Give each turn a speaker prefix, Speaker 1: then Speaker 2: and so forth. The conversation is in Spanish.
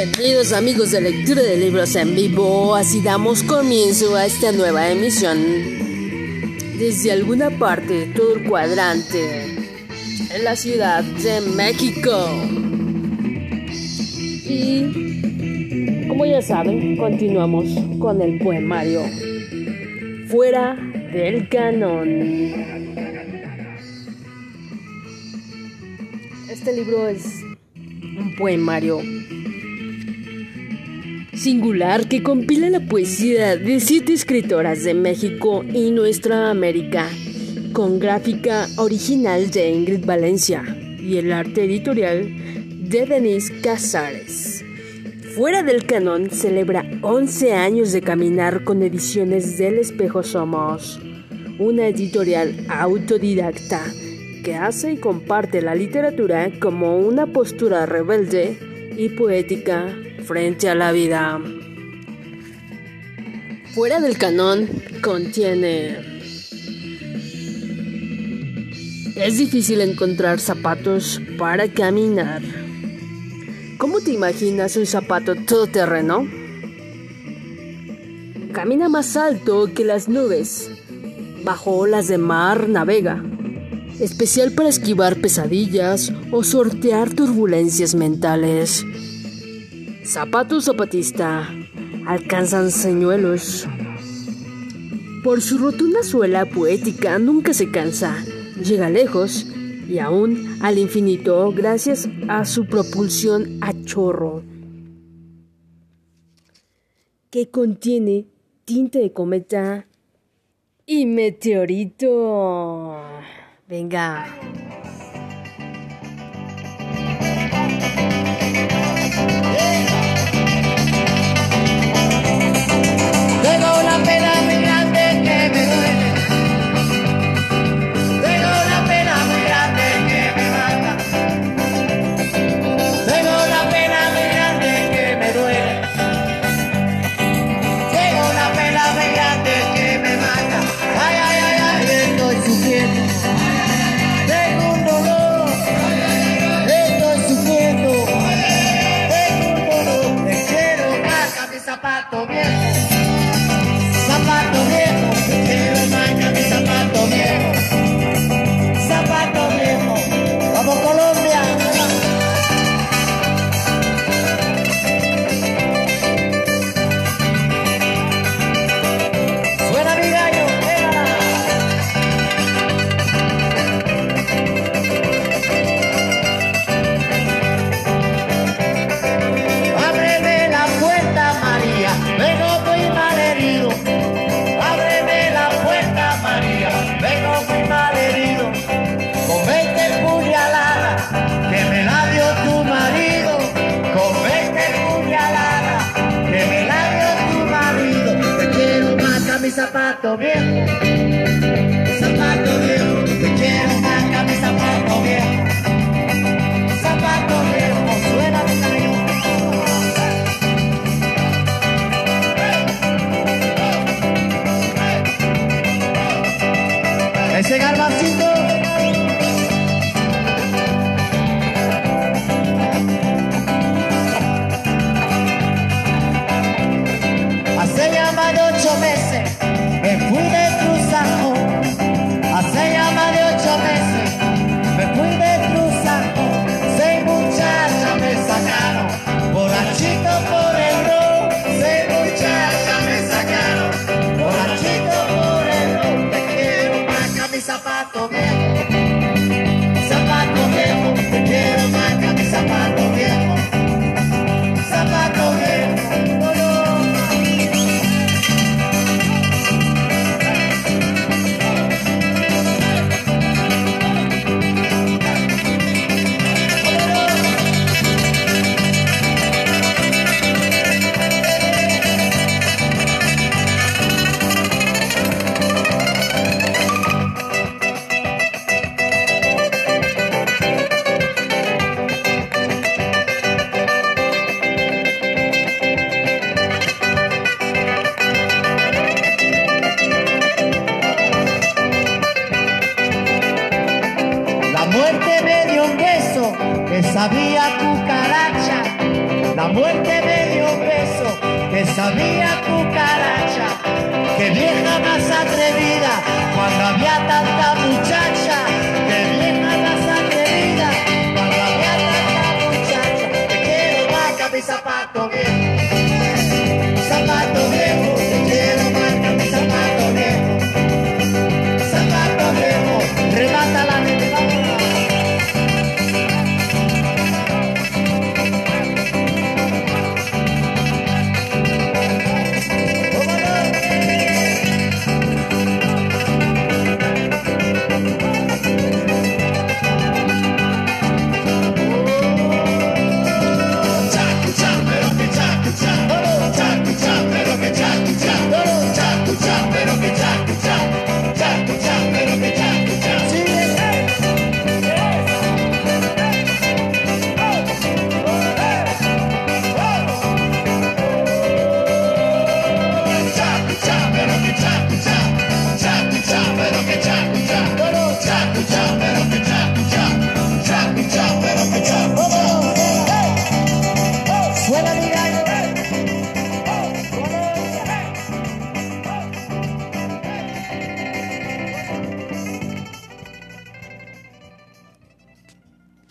Speaker 1: Bienvenidos amigos de lectura de libros en vivo, así damos comienzo a esta nueva emisión. Desde alguna parte de todo el cuadrante, en la ciudad de México. Y, como ya saben, continuamos con el poemario Fuera del canon. Este libro es un poemario singular que compila la poesía de siete escritoras de México y nuestra América, con gráfica original de Ingrid Valencia y el arte editorial de Denise Casares. Fuera del canon celebra 11 años de caminar con ediciones del Espejo Somos, una editorial autodidacta que hace y comparte la literatura como una postura rebelde y poética frente a la vida. Fuera del canon contiene... Es difícil encontrar zapatos para caminar. ¿Cómo te imaginas un zapato todoterreno? Camina más alto que las nubes. Bajo olas de mar navega. Especial para esquivar pesadillas o sortear turbulencias mentales. Zapato zapatista. Alcanzan señuelos. Por su rotunda suela poética nunca se cansa. Llega lejos y aún al infinito gracias a su propulsión a chorro. Que contiene tinta de cometa y meteorito. Venga.
Speaker 2: Ese garbancito. Hace de ocho meses que sabía cucaracha, la muerte me dio beso, que sabía cucaracha, que vieja más atrevida, cuando había tanta muchacha, que vieja más atrevida, cuando había tanta muchacha, te quiero vaca mi zapato viejo.